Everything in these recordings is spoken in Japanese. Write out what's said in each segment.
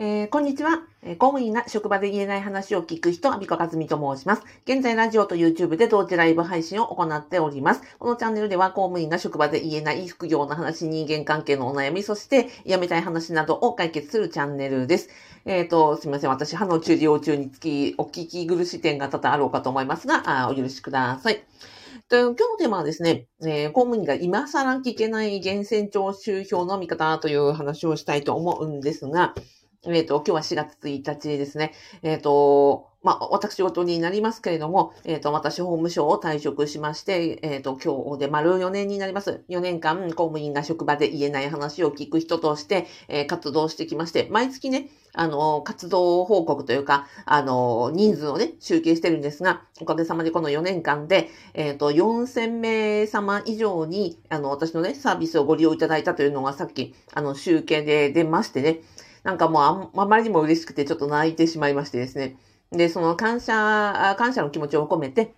えー、こんにちは、え。公務員が職場で言えない話を聞く人、アビコカズミと申します。現在、ラジオと YouTube で同時ライブ配信を行っております。このチャンネルでは、公務員が職場で言えない副業の話、人間関係のお悩み、そして、やめたい話などを解決するチャンネルです。えっ、ー、と、すみません。私、歯の治療中につき、お聞き苦しい点が多々あろうかと思いますが、あお許しください。今日のテーマはですね、えー、公務員が今更聞けない源泉徴収票の見方という話をしたいと思うんですが、えっ、ー、と、今日は4月1日ですね。えっ、ー、と、まあ、私事になりますけれども、えっ、ー、と、私、法務省を退職しまして、えっ、と、今日で丸4年になります。4年間、公務員が職場で言えない話を聞く人として、え活動してきまして、毎月ね、あの、活動報告というか、あの、人数をね、集計してるんですが、おかげさまでこの4年間で、えっ、と、4000名様以上に、あの、私のね、サービスをご利用いただいたというのがさっき、あの、集計で出ましてね、なんかもうああまりにも嬉しくてちょっと泣いてしまいましてですね。で、その感謝、感謝の気持ちを込めて、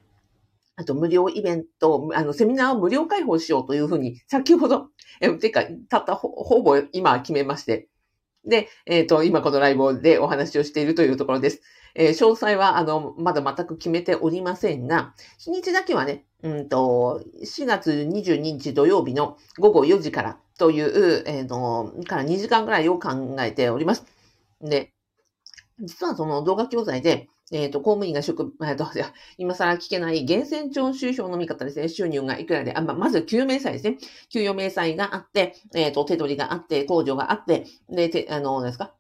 あと無料イベント、あの、セミナーを無料開放しようというふうに、先ほど、え、てか、たったほほぼ今決めまして、で、えっ、ー、と、今このライブでお話をしているというところです。えー、詳細は、あの、まだ全く決めておりませんが、日にちだけはね、うんと、4月22日土曜日の午後4時からという、え、ー、と、から2時間ぐらいを考えております。で、実はその動画教材で、えっ、ー、と、公務員が職、えっ、ー、と、今更聞けない源泉徴収票の見方ですね。収入がいくらで、あままず、給明細ですね。給与明細があって、えっ、ー、と、手取りがあって、控除があって、で、て、あの、何ですか？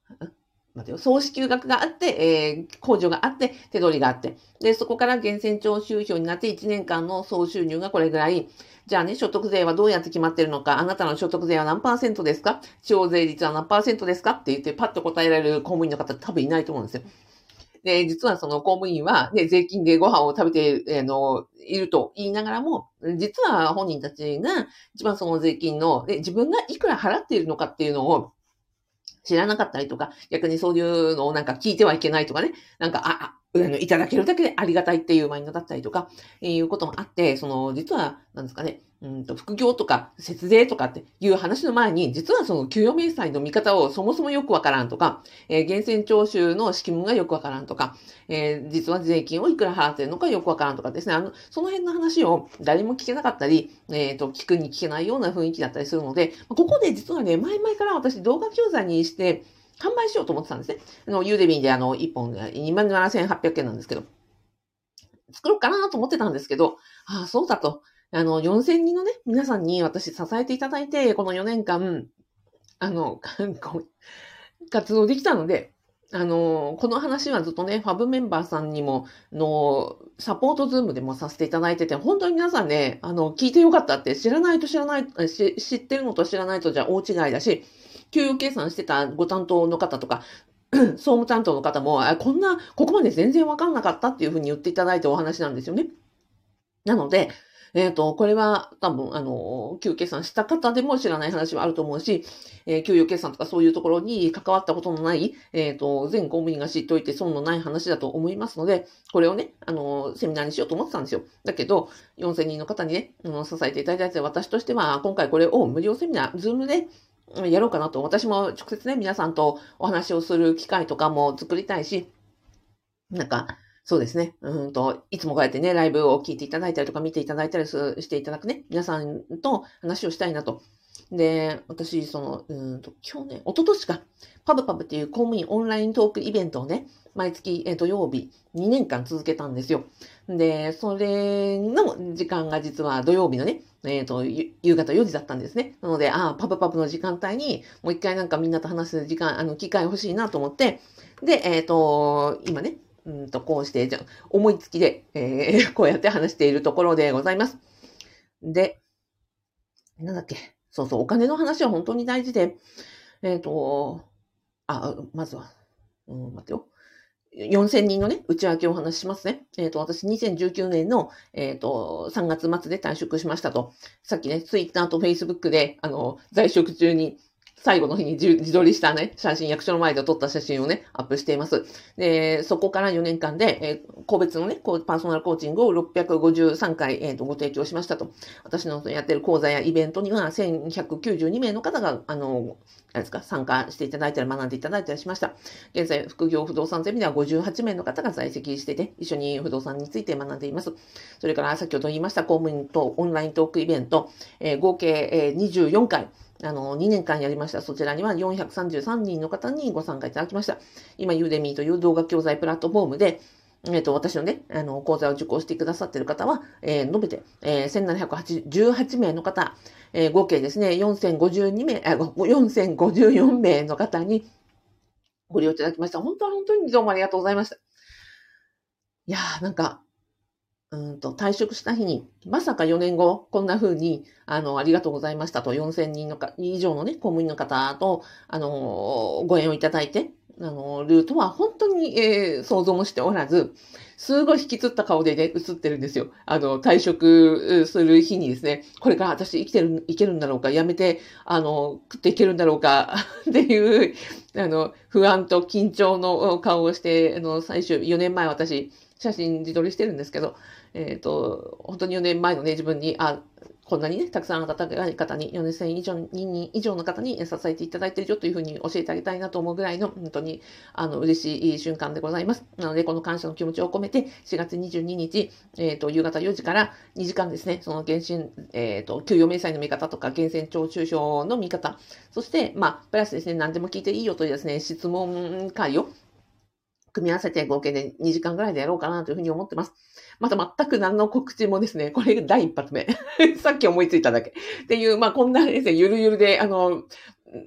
待てよ、総支給額があって、えー、控除があって、手取りがあって。で、そこから源泉徴収票になって1年間の総収入がこれぐらい。じゃあね、所得税はどうやって決まってるのか、あなたの所得税は何パーセントですか？地方税率は何パーセントですか？って言ってパッと答えられる公務員の方多分いないと思うんですよ。で、実はその公務員は、ね、税金でご飯を食べて、えー、の、いると言いながらも、実は本人たちが一番その税金の、で自分がいくら払っているのかっていうのを知らなかったりとか、逆にそういうのをなんか聞いてはいけないとかね、なんか、あ、あの、いただけるだけでありがたいっていうマインドだったりとか、いうこともあって、その、実は、なんですかね、うんと、副業とか節税とかっていう話の前に、実はその給与明細の見方をそもそもよくわからんとか、えー、源泉徴収の仕組がよくわからんとか、えー、実は税金をいくら払ってるのかよくわからんとかですね、あの、その辺の話を誰も聞けなかったり、えっ、ー、と、聞くに聞けないような雰囲気だったりするので、ここで実はね、前々から私動画教材にして、販売しようと思ってたんですね。あの、ユーデミーであの、1本27,800円なんですけど、作ろうかなと思ってたんですけど、ああ、そうだと。あの、4000人のね、皆さんに私支えていただいて、この4年間、あの、活動できたので、あの、この話はずっとね、ファブメンバーさんにも、の、サポートズームでもさせていただいてて、本当に皆さんね、あの、聞いてよかったって、知らないと知らない、知ってるのと知らないとじゃ大違いだし、給与計算してたご担当の方とか、総務担当の方も、こんな、ここまで全然わかんなかったっていうふうに言っていただいてお話なんですよね。なので、えっ、ー、と、これは多分、あの、給与計算した方でも知らない話はあると思うし、えー、給与計算とかそういうところに関わったことのない、えっ、ー、と、全公務員が知っておいて損のない話だと思いますので、これをね、あの、セミナーにしようと思ってたんですよ。だけど、4000人の方にね、あの支えていただいて、私としては、今回これを無料セミナー、ズームで、やろうかなと。私も直接ね、皆さんとお話をする機会とかも作りたいし、なんか、そうですね。うんと、いつもこうやってね、ライブを聞いていただいたりとか見ていただいたりしていただくね、皆さんと話をしたいなと。で、私、その、うんと、去年、一昨年か、パブパブっていう公務員オンライントークイベントをね、毎月、土曜日、2年間続けたんですよ。で、それの時間が実は土曜日のね、えっ、ー、と、夕方4時だったんですね。なので、ああ、パブパブの時間帯に、もう一回なんかみんなと話す時間、あの、機会欲しいなと思って、で、えっ、ー、と、今ね、うんと、こうして、じゃ思いつきで、えー、こうやって話しているところでございます。で、なんだっけ。そうそう、お金の話は本当に大事で、えっ、ー、と、あ、まずは、うん、待ってよ。4000人のね、内訳をお話ししますね。えっ、ー、と、私2019年の、えっ、ー、と、3月末で退職しましたと。さっきね、ツイッターとフェイスブックで、あの、在職中に最後の日に自撮りしたね、写真、役所の前で撮った写真をね、アップしています。で、そこから4年間で、えー、個別のね、パーソナルコーチングを653回、えーと、ご提供しましたと。私のやってる講座やイベントには1192名の方が、あの、何ですか、参加していただいたり、学んでいただいたりしました。現在、副業不動産ゼミでは58名の方が在籍してて、一緒に不動産について学んでいます。それから、先ほど言いました公務員とオンライントークイベント、えー、合計、えー、24回、あの、2年間やりました。そちらには433人の方にご参加いただきました。今、ユーデミーという動画教材プラットフォームで、えっ、ー、と、私のね、あの、講座を受講してくださっている方は、えー、述べて、えー、1718名の方、えー、合計ですね、4052名、あ、4054名の方にご利用いただきました。本当は本当にどうもありがとうございました。いやー、なんか、うんと、退職した日に、まさか4年後、こんな風に、あの、ありがとうございましたと、4000人のか、以上のね、公務員の方と、あの、ご縁をいただいて、あの、ルートは本当に、えー、想像もしておらず、すごい引きつった顔でね、映ってるんですよ。あの、退職する日にですね、これから私生きてる、いけるんだろうか、やめて、あの、食っていけるんだろうか、っていう、あの、不安と緊張の顔をして、あの、最終、4年前私、写真自撮りしてるんですけど、えっ、ー、と、本当に4年前のね、自分に、あ、こんなにね、たくさんの方に、4000以上、人以上の方に支えていただいているよというふうに教えてあげたいなと思うぐらいの、本当に、あの、嬉しい瞬間でございます。なので、この感謝の気持ちを込めて、4月22日、えっ、ー、と、夕方4時から2時間ですね、その原神、えっ、ー、と、給与明細の見方とか、源泉徴収票の見方、そして、まあ、プラスですね、何でも聞いていいよというですね、質問会を組み合わせて合計で2時間ぐらいでやろうかなというふうに思ってます。また全く何の告知もですね、これが第一発目。さっき思いついただけ。っていう、まあこんなですね、ゆるゆるで、あの、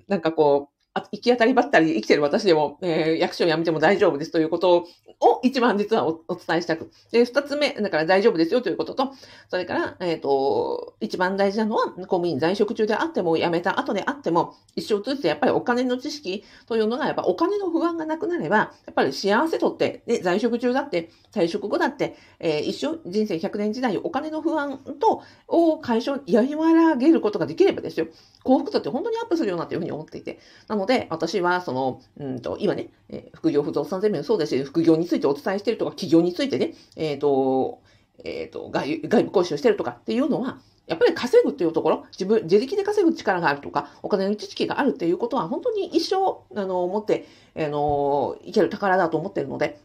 なんかこう、行き当たりばったりで生きてる私でも、えー、役所を辞めても大丈夫ですということを一番実はお伝えしたく。で、二つ目、だから大丈夫ですよということと、それから、えっ、ー、と、一番大事なのは、公務員在職中であっても辞めた後であっても、一生通じてやっぱりお金の知識というのが、やっぱお金の不安がなくなれば、やっぱり幸せとって、で、在職中だって、退職後だって、えー、一生人生100年時代お金の不安と、を解消、和らげることができればですよ。幸福度って本当にアップするようなというふうに思っていて。なのので、私は、その、うんと、今ね、え、副業不動産ゼミもそうですし、副業についてお伝えしてるとか、企業についてね、えっ、ー、と、えっ、ー、と外、外部講師をしてるとかっていうのは、やっぱり稼ぐっていうところ、自分、自力で稼ぐ力があるとか、お金の知識があるっていうことは、本当に一生、あの、持って、あの、いける宝だと思ってるので、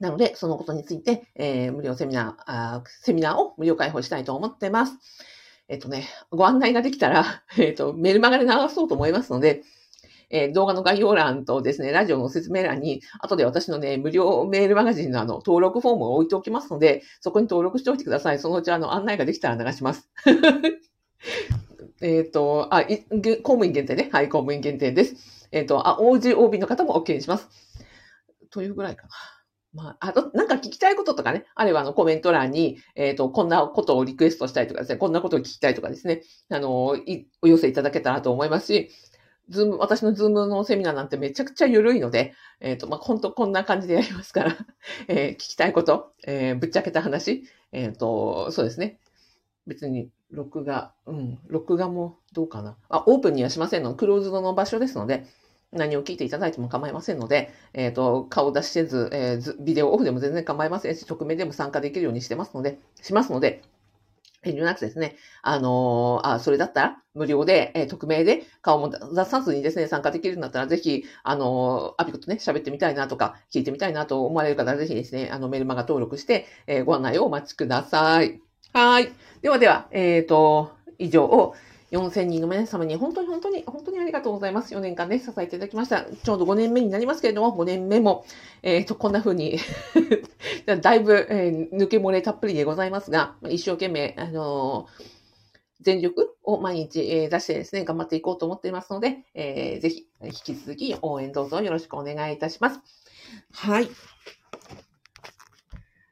なので、そのことについて、えー、無料セミナーあ、セミナーを無料開放したいと思ってます。えっとね、ご案内ができたら、えっと、メルマガで流そうと思いますので、えー、動画の概要欄とですね、ラジオの説明欄に、後で私のね、無料メールマガジンのあの、登録フォームを置いておきますので、そこに登録しておいてください。そのうちあの、案内ができたら流します。えっと、あ、公務員限定ね。はい、公務員限定です。えっ、ー、と、あ、OG、OB の方も OK にします。というぐらいかな。まあ、あと、なんか聞きたいこととかね、あればあのコメント欄に、えっ、ー、と、こんなことをリクエストしたいとかですね、こんなことを聞きたいとかですね、あの、お寄せいただけたらと思いますし、ズーム、私のズームのセミナーなんてめちゃくちゃ緩いので、えっ、ー、と、まあ、本当こんな感じでやりますから えー、聞きたいこと、えー、ぶっちゃけた話、えっ、と、そうですね。別に、録画、うん、録画もどうかな。あ、オープンにはしませんの。クローズドの場所ですので、何を聞いていただいても構いませんので、えっ、と、顔出しせず、えー、ビデオオフでも全然構いませんし、匿名でも参加できるようにしてますので、しますので、遠慮なくですね、あのー、あ、それだったら、無料で、えー、匿名で、顔も出さずにですね、参加できるんだったら、ぜひ、あのー、アピコとね、喋ってみたいなとか、聞いてみたいなと思われる方は、ぜひですね、あの、メルマガ登録して、えご案内をお待ちください。はい。ではでは、えっ、と、以上を、4000人の皆様に本当に本当に本当にありがとうございます。4年間ね、支えていただきました。ちょうど5年目になりますけれども、5年目も、えっ、ー、と、こんな風に だいぶ、えー、抜け漏れたっぷりでございますが、一生懸命、あの、全力を毎日、え出してですね、頑張っていこうと思っていますので、えー、ぜひ、引き続き応援どうぞよろしくお願いいたします。はい。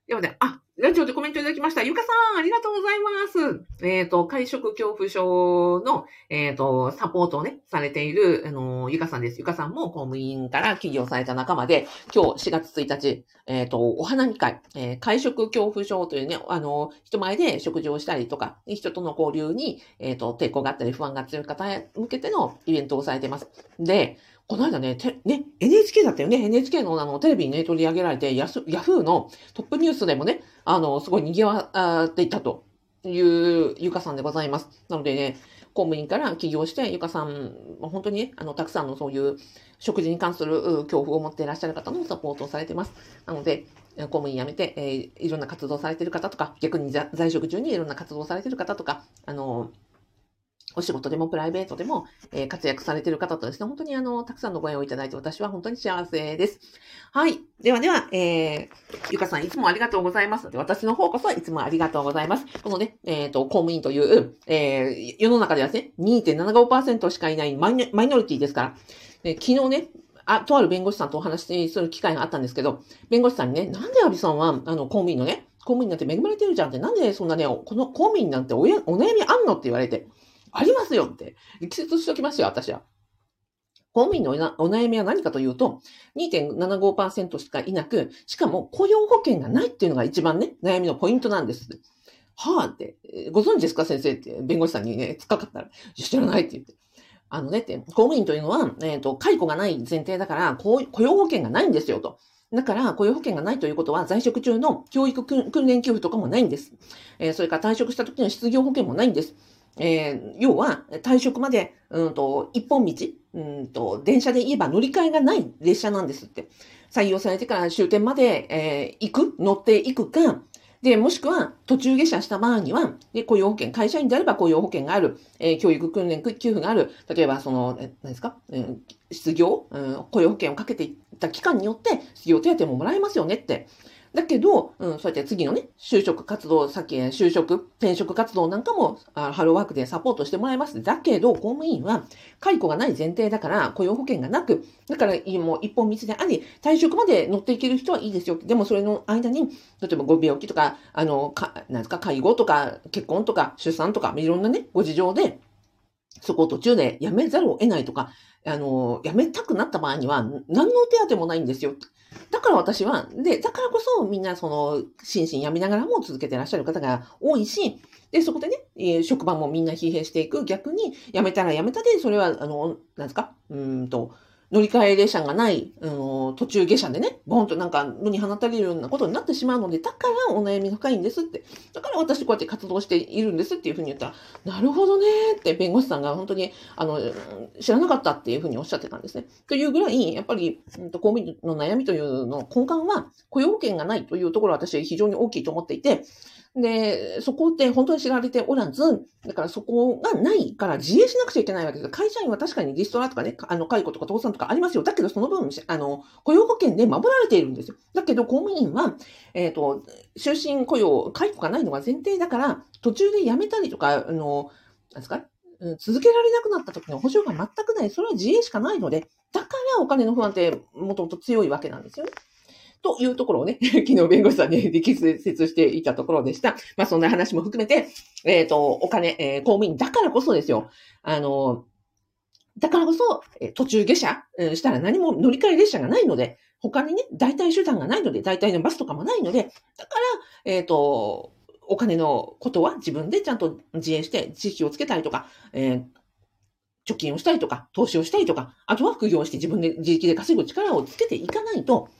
ではね、あ、ラジオでコメントいただきました。ゆかさん、ありがとうございます。えっ、ー、と、会食恐怖症の、えっ、ー、と、サポートをね、されている、あの、ゆかさんです。ゆかさんも公務員から起業された仲間で、今日4月1日、えっ、ー、と、お花見会、え、会食恐怖症というね、あの、人前で食事をしたりとか、人との交流に、えっ、と、抵抗があったり不安が強い方へ向けてのイベントをされています。で、この間ね、て、ね、NHK だったよね。NHK のあの、テレビにね、取り上げられて、ヤヤフーのトップニュースでもね、あの、すごい賑わっていたというゆかさんでございます。なのでね、公務員から起業して、ゆかさん、本当にね、あの、たくさんのそういう食事に関する恐怖を持っていらっしゃる方のサポートをされてます。なので、公務員辞めて、えー、いろんな活動されてる方とか、逆に在職中にいろんな活動されてる方とか、あの、お仕事でもプライベートでも、えー、活躍されている方とですね、本当にあの、たくさんのご縁をいただいて私は本当に幸せです。はい。ではでは、えー、ゆかさんいつもありがとうございます。で私の方こそいつもありがとうございます。このね、えっ、ー、と、公務員という、えー、世の中ではですね、2.75%しかいないマイノリティですから、え昨日ね、あ、とある弁護士さんとお話しする機会があったんですけど、弁護士さんにね、なんでアビさんは、あの、公務員のね、公務員なんて恵まれてるじゃんって、なんでそんなね、この公務員なんておお悩みあんのって言われて、ありますよって。力説しときますよ、私は。公務員のお悩みは何かというと、2.75%しかいなく、しかも雇用保険がないっていうのが一番ね、悩みのポイントなんです。はぁって、ご存知ですか先生って弁護士さんにね、つかかったら、知らないって言って。あのねって、公務員というのは、えっ、ー、と、解雇がない前提だから、雇用保険がないんですよと。だから、雇用保険がないということは、在職中の教育訓練給付とかもないんです。えー、それから退職した時の失業保険もないんです。えー、要は、退職まで、うんと、一本道、うんと、電車で言えば乗り換えがない列車なんですって。採用されてから終点まで、えー、行く乗っていくか、で、もしくは途中下車した場合には、で、雇用保険、会社員であれば雇用保険がある、えー、教育訓練給付がある、例えばその、え何ですか、えー、失業、うん、雇用保険をかけていった期間によって失業手当ももらえますよねって。だけど、うん、そうやって次のね、就職活動、さっき就職、転職活動なんかも、あハローワークでサポートしてもらいます。だけど、公務員は、解雇がない前提だから、雇用保険がなく、だから、もう一本道であり、退職まで乗っていける人はいいですよ。でも、それの間に、例えばご病気とか、あの、か、なんですか、介護とか、結婚とか、出産とか、いろんなね、ご事情で、そこを途中で辞めざるを得ないとか、あの、辞めたくなった場合には、何の手当もないんですよ。だから私は、で、だからこそみんなその、心身病みながらも続けてらっしゃる方が多いし、で、そこでね、え、職場もみんな疲弊していく。逆に、辞めたら辞めたで、それは、あの、なんですか？うんと、乗り換え列車がない、あの、途中下車でね、ボンとなんか、野に放たれるようなことになってしまうので、だからお悩み深いんですって。だから私こうやって活動しているんですっていうふうに言ったら、なるほどねって弁護士さんが本当に、あの、知らなかったっていうふうにおっしゃってたんですね。というぐらい、やっぱり、公務員の悩みというの根幹は、雇用保険がないというところは私は非常に大きいと思っていて、で、そこって本当に知られておらず、だからそこがないから自営しなくちゃいけないわけです。会社員は確かにリストラとかね、あの、解雇とか倒産とかありますよ。だけどその分、あの、雇用保険で守られているんですよ。だけど公務員は、えっ、ー、と、終身雇用、解雇がないのが前提だから、途中で辞めたりとか、あの、なんですか？続けられなくなった時の保証が全くない。それは自営しかないので、だからお金の不安ってもともと強いわけなんですよね。というところをね、昨日弁護士さんに力説していたところでした。まあそんな話も含めて、えっ、ー、と、お金、えー、公務員だからこそですよ。あの、だからこそ、え途中下車、したら何も乗り換え列車がないので、他にね、代替手段がないので、代替のバスとかもないので、だから、えっ、ー、と、お金のことは自分でちゃんと自営して知識をつけたりとか、えー、貯金をしたりとか、投資をしたりとか、あとは副業して自分で自力で稼ぐ力をつけていかないと、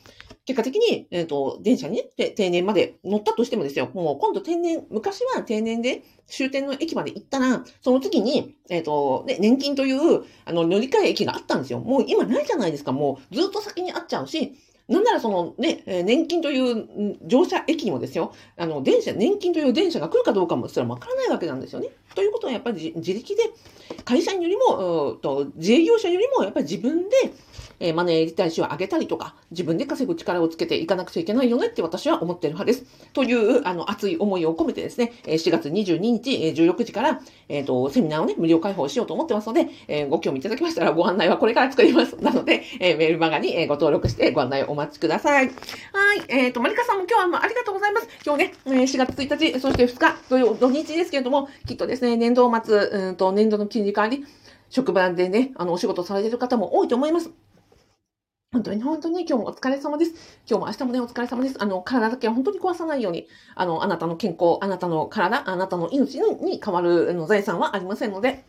結果的に、えっ、ー、と、電車にね、定年まで乗ったとしてもですよ、もう今度定年、昔は定年で終点の駅まで行ったら、その時に、えっ、ー、と、ね、年金という、あの、乗り換え駅があったんですよ。もう今ないじゃないですか。もうずっと先にあっちゃうし、なんならそのね、年金という乗車駅にもですよ、あの、電車、年金という電車が来るかどうかもすらわからないわけなんですよね。ということはやっぱり自力で、会社員よりも、と自営業者よりもやっぱり自分で、え、マネーリテラシーを上げたりとか、自分で稼ぐ力をつけていかなくちゃいけないよねって私は思っている派です。という、あの、熱い思いを込めてですね、4月22日、16時から、えっ、ー、と、セミナーをね、無料開放しようと思ってますので、えー、ご興味いただきましたらご案内はこれから作ります。なので、え、メールマガにご登録してご案内をお待ちください。はい。えっ、ー、と、マリカさんも今日はありがとうございます。今日ね、4月1日、そして2日、土曜、土日ですけれども、きっとですね、年度末、うんと、年度の金利管理、職場でね、あの、お仕事されている方も多いと思います。本当に本当に今日もお疲れ様です。今日も明日もね、お疲れ様です。あの、体だけは本当に壊さないように、あの、あなたの健康、あなたの体、あなたの命に変わるの財産はありませんので、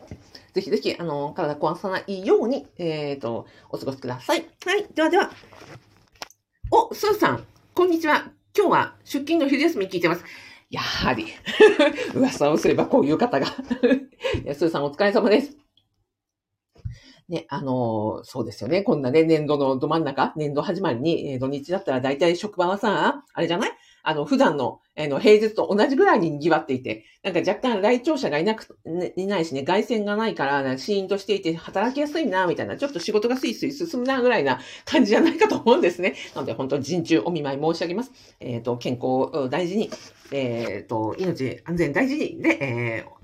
ぜひぜひ、あの、体壊さないように、えっ、ー、と、お過ごしください。はい。ではでは。お、スーさん、こんにちは。今日は出勤の昼休み聞いてます。やはり 噂をすればこういう方が スーさんお疲れ様です。ね、あの、そうですよね。こんなね、年度のど真ん中、年度始まりに、え、土日だったら大体職場はさ、あれじゃない？あの、普段の、え、の、平日と同じぐらいに賑わっていて、なんか若干来庁者がいなく、ね、いないしね、外線がないから、シーンとしていて働きやすいな、みたいな、ちょっと仕事がスイスイ進むな、ぐらいな感じじゃないかと思うんですね。なので、本当人中お見舞い申し上げます。えっ、ー、と、健康を大事に、えっ、ー、と、命安全大事に、で、えー、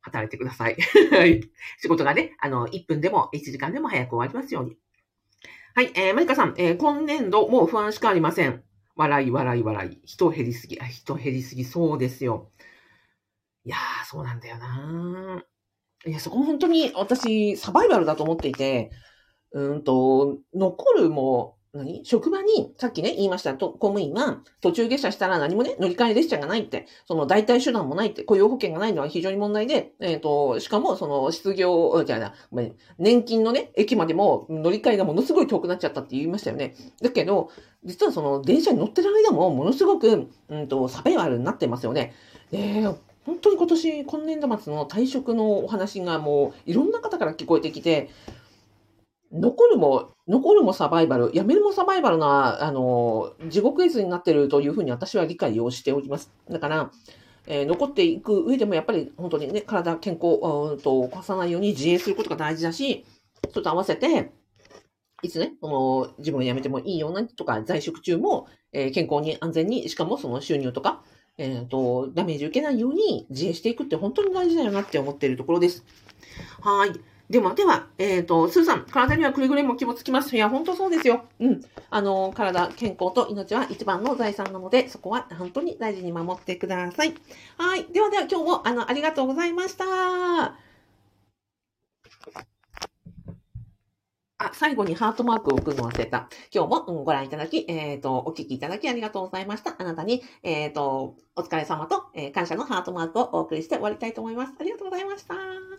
働いてください。仕事がね、あの、1分でも1時間でも早く終わりますように。はい、えー、マリカさん、えー、今年度もう不安しかありません。笑い、笑い、笑い。人減りすぎ、あ、人減りすぎ、そうですよ。いやー、そうなんだよないや、そこも本当に私、サバイバルだと思っていて、うんと、残るも何？職場に、さっきね、言いました、と公務員は、途中下車したら何もね、乗り換え列車がないって、その代替手段もないって、雇用保険がないのは非常に問題で、えっ、ー、と、しかも、その、失業、じゃな、年金のね、駅までも乗り換えがものすごい遠くなっちゃったって言いましたよね。だけど、実はその、電車に乗ってる間も、ものすごく、うんと、サバイバルになってますよね。えー、本当に今年、今年度末の退職のお話がもう、いろんな方から聞こえてきて、残るも、残るもサバイバル、やめるもサバイバルな、あの、地獄絵図になってるというふうに私は理解をしております。だから、えー、残っていく上でもやっぱり本当にね、体、健康、うんと、起こさないように自衛することが大事だし、それと合わせて、いつね、その、自分を辞めてもいいようなとか、在職中も、えー、健康に安全に、しかもその収入とか、えっ、ー、と、ダメージ受けないように自衛していくって本当に大事だよなって思っているところです。はい。では、では、えっ、ー、と、スーさん、体にはくれぐれも気もつきます。いや、本当そうですよ。うん。あの、体、健康と命は一番の財産なので、そこは本当に大事に守ってください。はい。ではでは、今日も、あの、ありがとうございました。あ、最後にハートマークを送るの忘れた。今日も、うん、ご覧いただき、えっ、ー、と、お聞きいただきありがとうございました。あなたに、えっ、ー、と、お疲れ様と、えー、感謝のハートマークをお送りして終わりたいと思います。ありがとうございました。